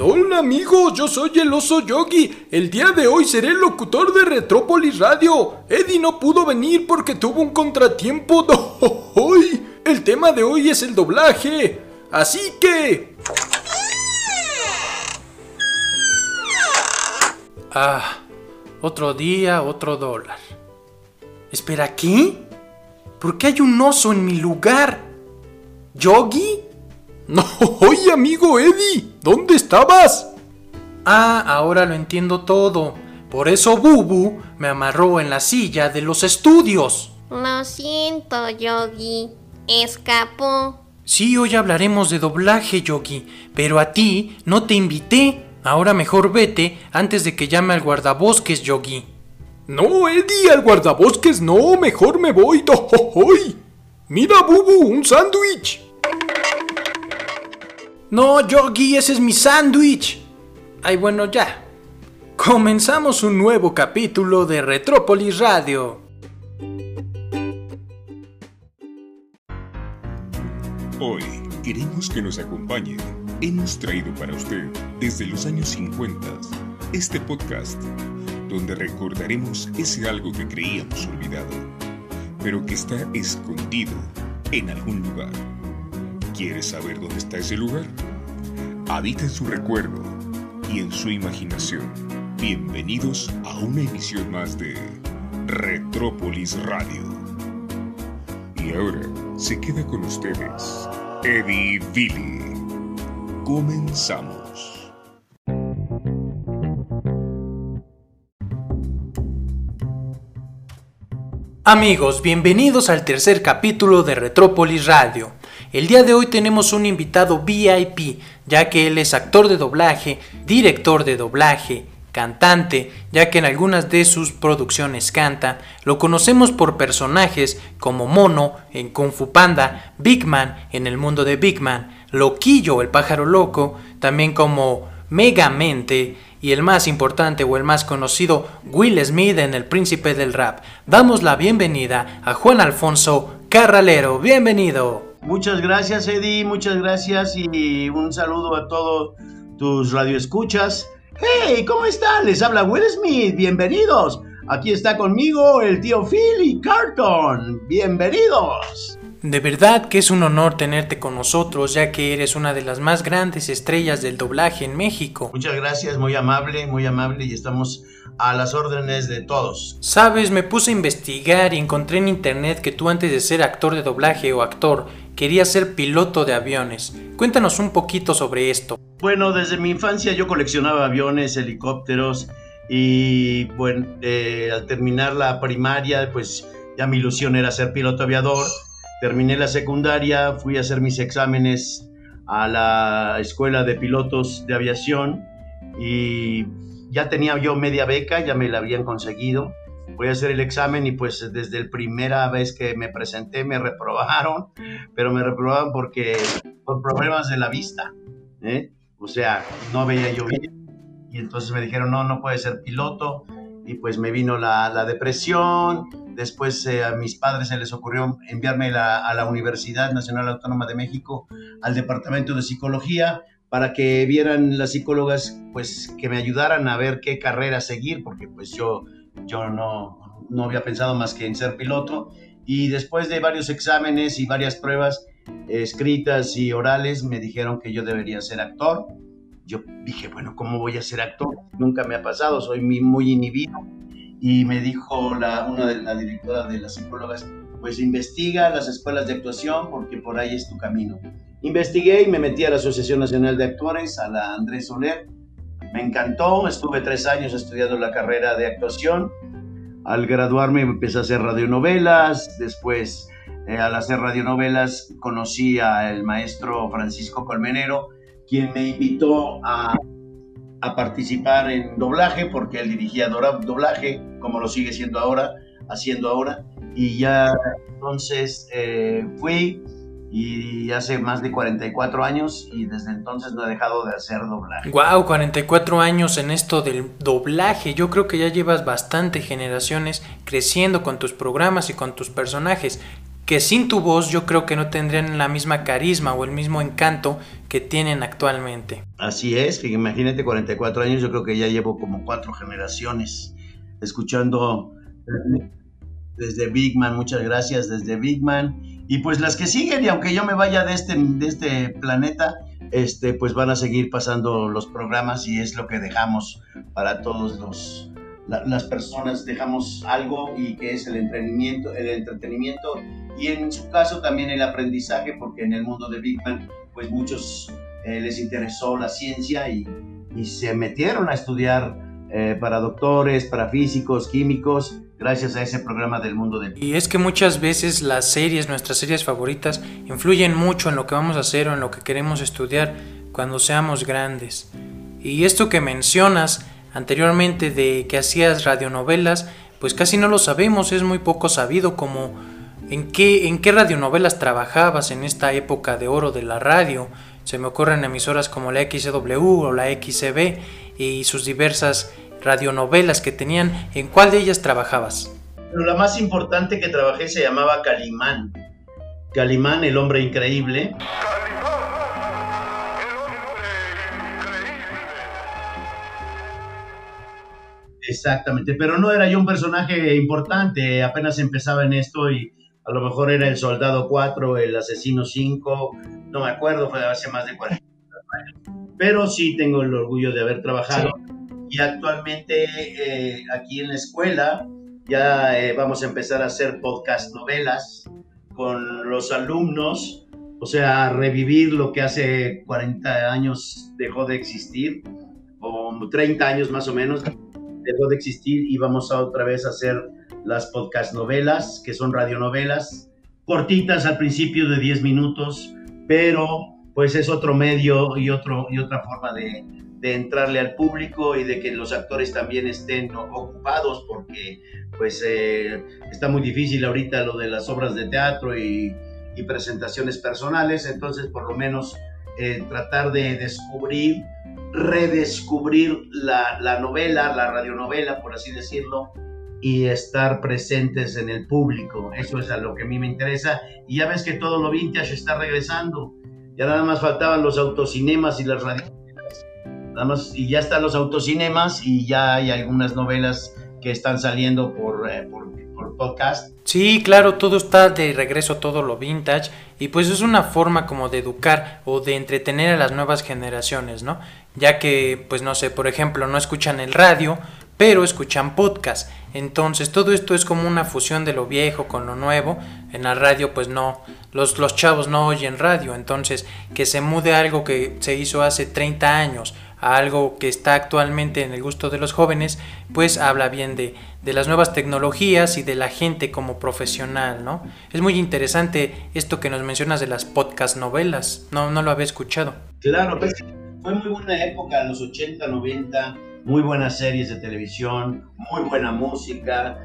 Hola amigos, yo soy el oso Yogi. El día de hoy seré el locutor de Retrópolis Radio. Eddie no pudo venir porque tuvo un contratiempo. Hoy el tema de hoy es el doblaje. Así que... Ah, otro día, otro dólar. Espera, ¿qué? ¿Por qué hay un oso en mi lugar? ¿Yogi? No, oye amigo Eddie, ¿dónde estabas? Ah, ahora lo entiendo todo. Por eso Bubu me amarró en la silla de los estudios. Lo siento, Yogi. Escapó. Sí, hoy hablaremos de doblaje, Yogi, pero a ti no te invité. Ahora mejor vete antes de que llame al guardabosques, Yogi. No, Eddie, al guardabosques no, mejor me voy. hoy. Mira, Bubu, un sándwich. No, Yogi, ese es mi sándwich. Ay, bueno, ya. Comenzamos un nuevo capítulo de Retrópolis Radio. Hoy queremos que nos acompañe. Hemos traído para usted, desde los años 50, este podcast, donde recordaremos ese algo que creíamos olvidado, pero que está escondido en algún lugar ¿Quieres saber dónde está ese lugar? Habita en su recuerdo y en su imaginación. Bienvenidos a una emisión más de Retrópolis Radio. Y ahora se queda con ustedes Eddie Billy. Comenzamos. Amigos, bienvenidos al tercer capítulo de Retrópolis Radio. El día de hoy tenemos un invitado VIP, ya que él es actor de doblaje, director de doblaje, cantante, ya que en algunas de sus producciones canta. Lo conocemos por personajes como Mono en Kung Fu Panda, Big Man en el mundo de Big Man, Loquillo el pájaro loco, también como Megamente y el más importante o el más conocido Will Smith en El Príncipe del Rap. Damos la bienvenida a Juan Alfonso Carralero. Bienvenido. Muchas gracias, Eddie, muchas gracias y un saludo a todos tus radioescuchas. ¡Hey! ¿Cómo están? Les habla Will Smith, bienvenidos. Aquí está conmigo el tío Phil y Carton. Bienvenidos. De verdad que es un honor tenerte con nosotros, ya que eres una de las más grandes estrellas del doblaje en México. Muchas gracias, muy amable, muy amable y estamos a las órdenes de todos. Sabes, me puse a investigar y encontré en internet que tú antes de ser actor de doblaje o actor, querías ser piloto de aviones. Cuéntanos un poquito sobre esto. Bueno, desde mi infancia yo coleccionaba aviones, helicópteros y bueno, eh, al terminar la primaria, pues ya mi ilusión era ser piloto aviador Terminé la secundaria, fui a hacer mis exámenes a la escuela de pilotos de aviación y ya tenía yo media beca, ya me la habían conseguido. Voy a hacer el examen y pues desde la primera vez que me presenté me reprobaron, pero me reprobaron porque por problemas de la vista, ¿eh? o sea, no veía yo bien. Y entonces me dijeron no, no puede ser piloto y pues me vino la, la depresión, Después eh, a mis padres se les ocurrió enviarme a la Universidad Nacional Autónoma de México al Departamento de Psicología para que vieran las psicólogas, pues que me ayudaran a ver qué carrera seguir, porque pues yo, yo no, no había pensado más que en ser piloto. Y después de varios exámenes y varias pruebas escritas y orales, me dijeron que yo debería ser actor. Yo dije, bueno, ¿cómo voy a ser actor? Nunca me ha pasado, soy muy inhibido y me dijo la, una de la directora de las psicólogas, pues investiga las escuelas de actuación porque por ahí es tu camino. Investigué y me metí a la Asociación Nacional de Actores, a la Andrés Soler. Me encantó, estuve tres años estudiando la carrera de actuación. Al graduarme empecé a hacer radionovelas, después eh, al hacer radionovelas conocí al maestro Francisco Colmenero, quien me invitó a participar en doblaje, porque él dirigía doblaje, como lo sigue siendo ahora, haciendo ahora. Y ya entonces eh, fui y hace más de 44 años y desde entonces no he dejado de hacer doblaje. Wow, 44 años en esto del doblaje. Yo creo que ya llevas bastante generaciones creciendo con tus programas y con tus personajes. que sin tu voz yo creo que no tendrían la misma carisma o el mismo encanto que tienen actualmente. Así es, que imagínate 44 años, yo creo que ya llevo como cuatro generaciones escuchando desde Big Man, muchas gracias desde Big Man. Y pues las que siguen, y aunque yo me vaya de este, de este planeta, este, pues van a seguir pasando los programas y es lo que dejamos para todos los, las personas, dejamos algo y que es el entretenimiento, el entretenimiento y en su caso también el aprendizaje, porque en el mundo de Big Man, pues muchos eh, les interesó la ciencia y, se metieron a estudiar eh, para doctores, para físicos, químicos, gracias a ese programa del mundo de... Y es que muchas veces las series, nuestras series favoritas, influyen mucho en lo que vamos a hacer o en lo que queremos estudiar cuando seamos grandes. Y esto que mencionas anteriormente de que hacías radionovelas, pues casi no lo sabemos, es muy poco sabido como en qué, en qué radionovelas trabajabas en esta época de oro de la radio. Se me ocurren emisoras como la XW o la XCB y sus diversas radionovelas que tenían. ¿En cuál de ellas trabajabas? la más importante que trabajé se llamaba Calimán. Calimán, el hombre increíble. Exactamente, pero no era yo un personaje importante, apenas empezaba en esto y a lo mejor era el soldado 4, el asesino 5, no me acuerdo, fue hace más de 40 años. Pero sí tengo el orgullo de haber trabajado y actualmente eh, aquí en la escuela ya eh, vamos a empezar a hacer podcast novelas con los alumnos, o sea, revivir lo que hace 40 años dejó de existir, o 30 años más o menos dejó de existir y vamos a otra vez a hacer las podcast novelas, que son radionovelas, cortitas al principio de 10 minutos, pero pues es otro medio y, otro, y otra forma de, de entrarle al público y de que los actores también estén ocupados porque pues eh, está muy difícil ahorita lo de las obras de teatro y, presentaciones personales, entonces por lo menos eh, tratar de descubrir, redescubrir la, la, novela, la radionovela, por así decirlo, y estar presentes en el público. Eso es a lo que a mí me interesa. Y ya ves que todo lo vintage está regresando. Ya nada más faltaban los autocinemas y las radios y ya están los autocinemas y ya hay algunas novelas que están saliendo por, eh, por, podcast. Sí, claro, todo está de regreso, todo lo vintage, y pues es una forma como de educar o de entretener a las nuevas generaciones, ¿no? Ya que, pues no sé, por ejemplo, no escuchan el radio, pero escuchan podcast. Entonces, todo esto es como una fusión de lo viejo con lo nuevo. En la radio, pues no, los, los chavos no oyen radio, entonces que se mude algo que se hizo hace 30 años a algo que está actualmente en el gusto de los jóvenes, pues habla bien de, de, las nuevas tecnologías y de la gente como profesional, ¿no? Es muy interesante esto que nos mencionas de las podcast novelas, no, no lo había escuchado. Claro, pues, fue muy buena época, los 80, 90, muy buenas series de televisión, muy buena música,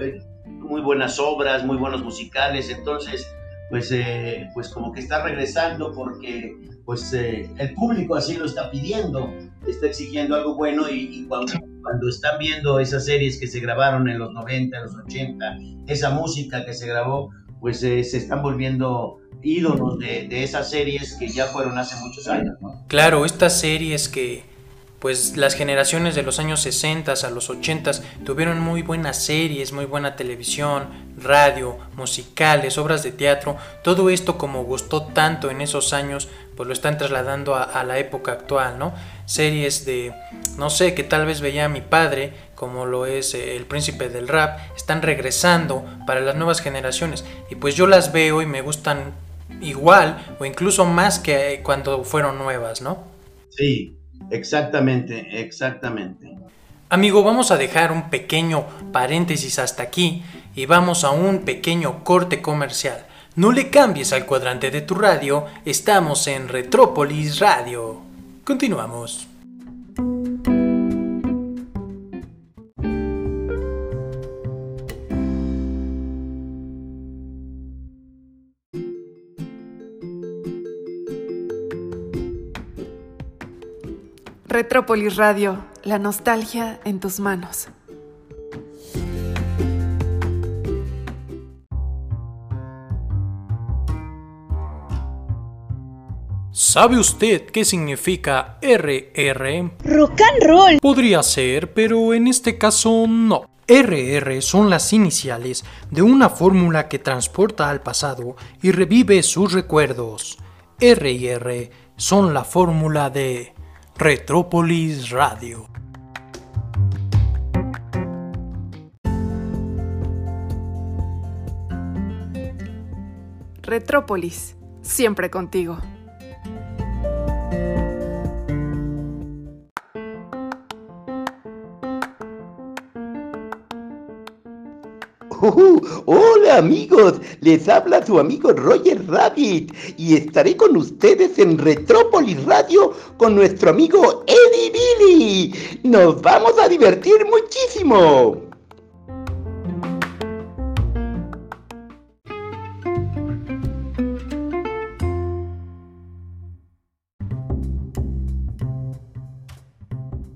eh, muy buenas obras, muy buenos musicales, entonces pues, eh, pues como que está regresando porque pues eh, el público así lo está pidiendo, está exigiendo algo bueno y, cuando, cuando, están viendo esas series que se grabaron en los 90, en los 80, esa música que se grabó, pues se están volviendo ídolos de, de, esas series que ya fueron hace muchos años. Claro, estas series que pues las generaciones de los años 60 a los 80 tuvieron muy buenas series, muy buena televisión, radio, musicales, obras de teatro, todo esto como gustó tanto en esos años, pues lo están trasladando a, la época actual, ¿no? Series de, no sé, que tal vez veía a mi padre, como lo es eh, El Príncipe del Rap, están regresando para las nuevas generaciones y pues yo las veo y me gustan igual o incluso más que cuando fueron nuevas, ¿no? Sí, Exactamente, exactamente. Amigo, vamos a dejar un pequeño paréntesis hasta aquí y vamos a un pequeño corte comercial. No le cambies al cuadrante de tu radio, estamos en Retrópolis Radio. Continuamos. Retrópolis Radio, la nostalgia en tus manos. ¿Sabe usted qué significa RR? Rock and roll. Podría ser, pero en este caso no. RR son las iniciales de una fórmula que transporta al pasado y revive sus recuerdos. RR son la fórmula de Retrópolis Radio. Retrópolis, siempre contigo. Uh, hola amigos, les habla su amigo Roger Rabbit y estaré con ustedes en Retrópolis Radio con nuestro amigo Eddie Billy. Nos vamos a divertir muchísimo.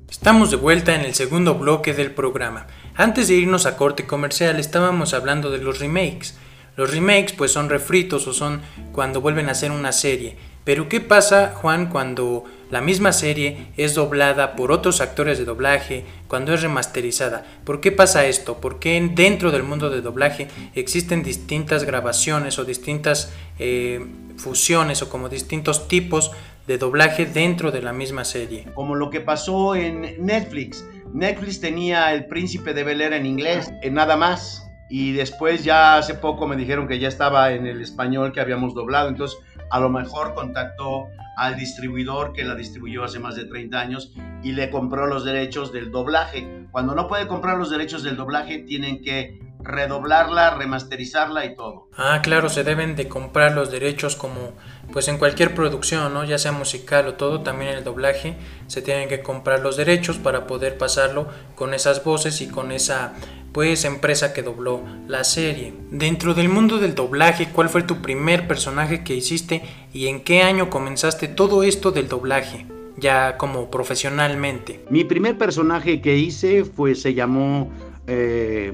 Estamos de vuelta en el segundo bloque del programa. Antes de irnos a corte comercial estábamos hablando de los remakes. Los remakes pues son refritos o son cuando vuelven a hacer una serie. Pero ¿qué pasa, Juan, cuando la misma serie es doblada por otros actores de doblaje, cuando es remasterizada? ¿Por qué pasa esto? ¿Por qué dentro del mundo de doblaje existen distintas grabaciones o distintas eh, fusiones o como distintos tipos de doblaje dentro de la misma serie. Como lo que pasó en Netflix. Netflix tenía El Príncipe de Bel en inglés, en nada más. Y después ya hace poco me dijeron que ya estaba en el español que habíamos doblado. Entonces a lo mejor contactó al distribuidor que la distribuyó hace más de 30 años y le compró los derechos del doblaje. Cuando no puede comprar los derechos del doblaje, tienen que redoblarla, remasterizarla y todo. Ah, claro, se deben de comprar los derechos como pues en cualquier producción, ¿no? Ya sea musical o todo, también en el doblaje se tienen que comprar los derechos para poder pasarlo con esas voces y con esa pues empresa que dobló la serie. Dentro del mundo del doblaje, ¿cuál fue tu primer personaje que hiciste y en qué año comenzaste todo esto del doblaje? Ya como profesionalmente. Mi primer personaje que hice fue, se llamó eh,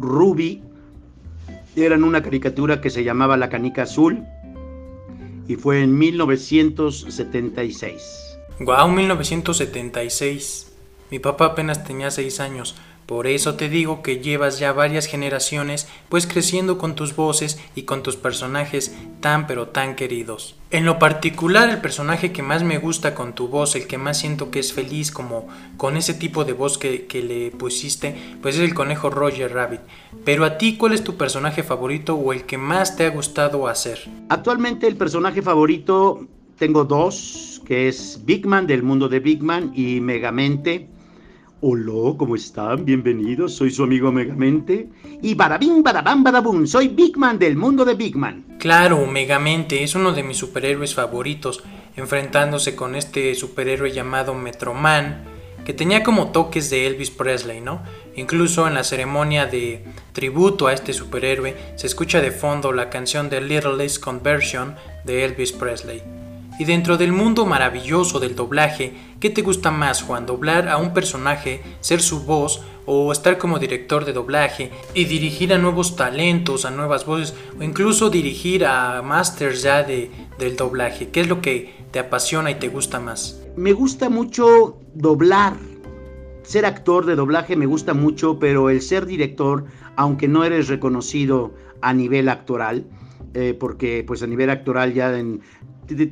Ruby. Era en una caricatura que se llamaba La Canica Azul y fue en 1976. Guau, 1976. Mi papá apenas tenía 6 años. Por eso te digo que llevas ya varias generaciones pues creciendo con tus voces y con tus personajes tan pero tan queridos. En lo particular el personaje que más me gusta con tu voz, el que más siento que es feliz como con ese tipo de voz que, que le pusiste, pues es el conejo Roger Rabbit. Pero a ti, ¿cuál es tu personaje favorito o el que más te ha gustado hacer? Actualmente el personaje favorito tengo dos, que es Big Man del mundo de Big Man y Megamente Hola, ¿cómo están? Bienvenidos, soy su amigo Megamente. Y barabim, barabam, barabum, soy Big Man del mundo de Big Man. Claro, Megamente es uno de mis superhéroes favoritos, enfrentándose con este superhéroe llamado Metroman, que tenía como toques de Elvis Presley, ¿no? Incluso en la ceremonia de tributo a este superhéroe se escucha de fondo la canción de Littlest Conversion de Elvis Presley. Y dentro del mundo maravilloso del doblaje, ¿qué te gusta más, Juan? ¿Doblar a un personaje, ser su voz o estar como director de doblaje y dirigir a nuevos talentos, a nuevas voces o incluso dirigir a masters ya de, del doblaje? ¿Qué es lo que te apasiona y te gusta más? Me gusta mucho doblar. Ser actor de doblaje me gusta mucho, pero el ser director, aunque no eres reconocido a nivel actoral, eh, porque pues a nivel actoral ya en,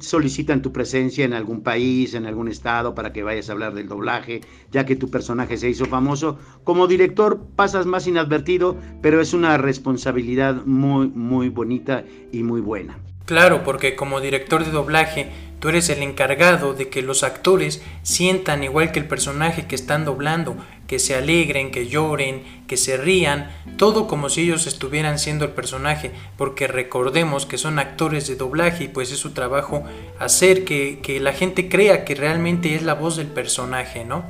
solicitan tu presencia en algún país, en algún estado, para que vayas a hablar del doblaje, ya que tu personaje se hizo famoso. Como director pasas más inadvertido, pero es una responsabilidad muy, muy bonita y muy buena. Claro, porque como director de doblaje, tú eres el encargado de que los actores sientan igual que el personaje que están doblando, que se alegren, que lloren, que se rían, todo como si ellos estuvieran siendo el personaje, porque recordemos que son actores de doblaje y pues es su trabajo hacer que, que la gente crea que realmente es la voz del personaje, ¿no?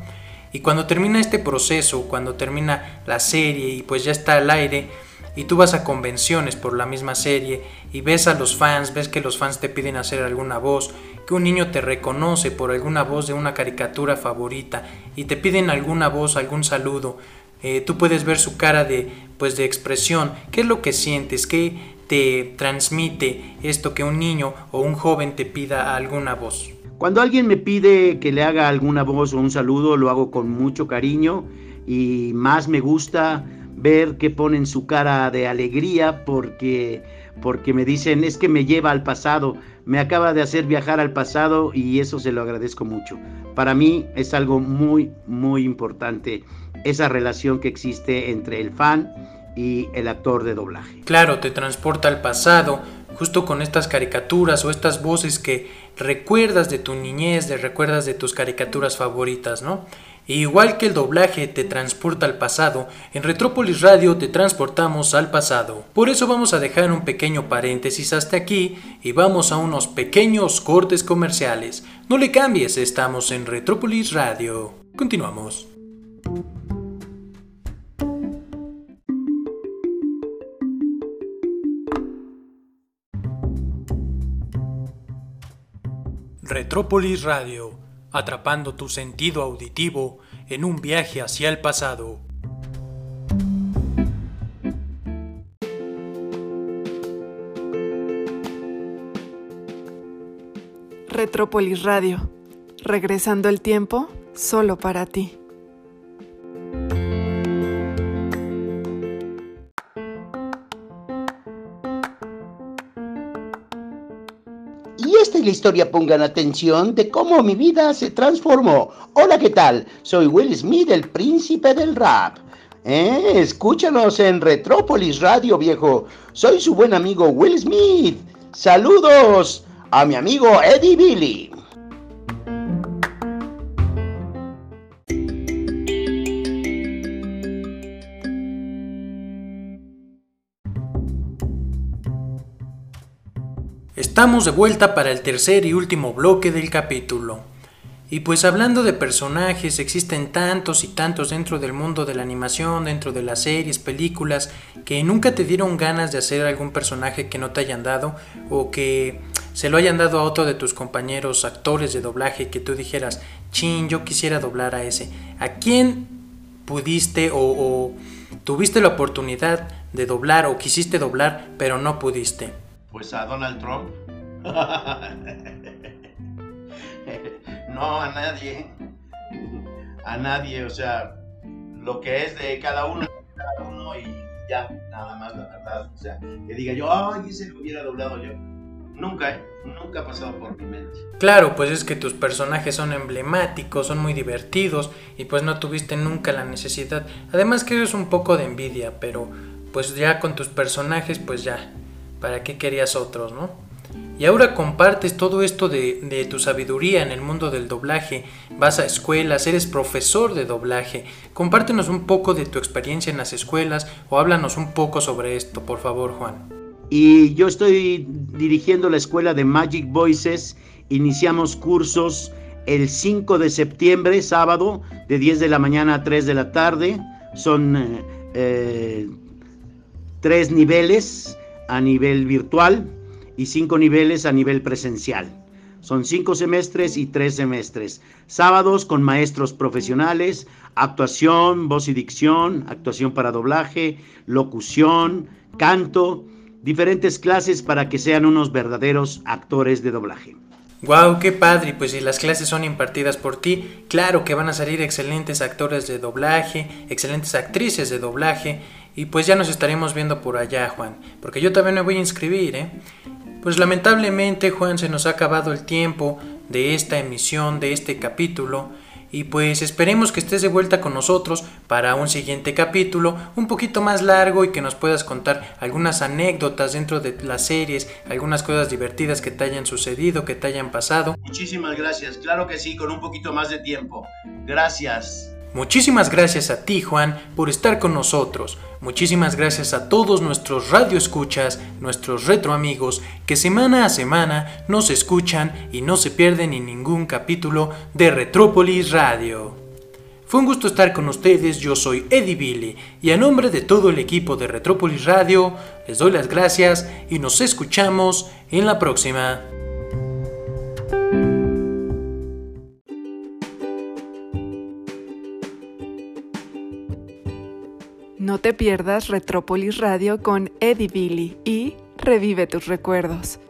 Y cuando termina este proceso, cuando termina la serie y pues ya está al aire, y tú vas a convenciones por la misma serie y ves a los fans, ves que los fans te piden hacer alguna voz, que un niño te reconoce por alguna voz de una caricatura favorita y te piden alguna voz, algún saludo, eh, tú puedes ver su cara de pues de expresión, qué es lo que sientes, qué, te transmite esto que un niño o un joven te pida alguna voz? Cuando alguien me pide que le haga alguna voz o un saludo, lo hago con mucho cariño y más me gusta ver que ponen su cara de alegría porque porque me dicen es que me lleva al pasado, me acaba de hacer viajar al pasado y eso se lo agradezco mucho. Para mí es algo muy muy importante esa relación que existe entre el fan y el actor de doblaje. Claro, te transporta al pasado, justo con estas caricaturas o estas voces que recuerdas de tu niñez, de recuerdas de tus caricaturas favoritas, ¿no? Igual que el doblaje te transporta al pasado, en Retrópolis Radio te transportamos al pasado. Por eso vamos a dejar un pequeño paréntesis hasta aquí y vamos a unos pequeños cortes comerciales. No le cambies, estamos en Retrópolis Radio. Continuamos. Retrópolis Radio, atrapando tu sentido auditivo en un viaje hacia el pasado. Retrópolis Radio, regresando el tiempo solo para ti. La historia pongan atención de cómo mi vida se transformó. Hola, ¿qué tal? Soy Will Smith, el príncipe del rap. ¿Eh? Escúchanos en Retrópolis Radio, viejo. Soy su buen amigo Will Smith. Saludos a mi amigo Eddie Billy. Estamos de vuelta para el tercer y último bloque del capítulo. Y pues hablando de personajes, existen tantos y tantos dentro del mundo de la animación, dentro de las series, películas, que nunca te dieron ganas de hacer algún personaje que no te hayan dado o que se lo hayan dado a otro de tus compañeros actores de doblaje que tú dijeras, chin, yo quisiera doblar a ese. ¿A quién pudiste o, o tuviste la oportunidad de doblar o quisiste doblar pero no pudiste? Pues a Donald Trump. no, a nadie. A nadie, o sea, lo que es de cada uno, cada uno y ya, nada más la verdad. O sea, que diga yo, ay, ese lo hubiera doblado yo. Nunca, ¿eh? Nunca ha pasado por mi mente. Claro, pues es que tus personajes son emblemáticos, son muy divertidos y pues no tuviste nunca la necesidad. Además que es un poco de envidia, pero pues ya con tus personajes pues ya, ¿para qué querías otros, no? Y ahora compartes todo esto de, tu sabiduría en el mundo del doblaje, vas a escuelas, eres profesor de doblaje. Compártenos un poco de tu experiencia en las escuelas o háblanos un poco sobre esto, por favor, Juan. Y yo estoy dirigiendo la escuela de Magic Voices. Iniciamos cursos el 5 de septiembre, sábado, de 10 de la mañana a 3 de la tarde. Son eh, eh, tres niveles a nivel virtual y cinco niveles a nivel presencial. Son cinco semestres y tres semestres. Sábados con maestros profesionales, actuación, voz y dicción, actuación para doblaje, locución, canto, diferentes clases para que sean unos verdaderos actores de doblaje. Wow, qué padre, pues si las clases son impartidas por ti, claro que van a salir excelentes actores de doblaje, excelentes actrices de doblaje, y pues ya nos estaremos viendo por allá, Juan, porque yo también me voy a inscribir, ¿eh? Pues lamentablemente Juan se nos ha acabado el tiempo de esta emisión, de este capítulo, y pues esperemos que estés de vuelta con nosotros para un siguiente capítulo un poquito más largo y que nos puedas contar algunas anécdotas dentro de las series, algunas cosas divertidas que te hayan sucedido, que te hayan pasado. Muchísimas gracias, claro que sí, con un poquito más de tiempo. Gracias. Muchísimas gracias a ti, Juan, por estar con nosotros. Muchísimas gracias a todos nuestros radioescuchas, nuestros retro amigos, que semana a semana nos escuchan y no se pierden en ningún capítulo de Retrópolis Radio. Fue un gusto estar con ustedes, yo soy Eddie Billy y a nombre de todo el equipo de Retrópolis Radio les doy las gracias y nos escuchamos en la próxima. No te pierdas Retrópolis Radio con Eddie Billy y revive tus recuerdos.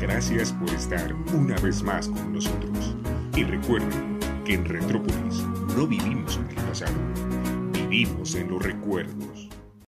Gracias por estar una vez más con nosotros. Y recuerden que en Retrópolis no vivimos en el pasado, vivimos en los recuerdos.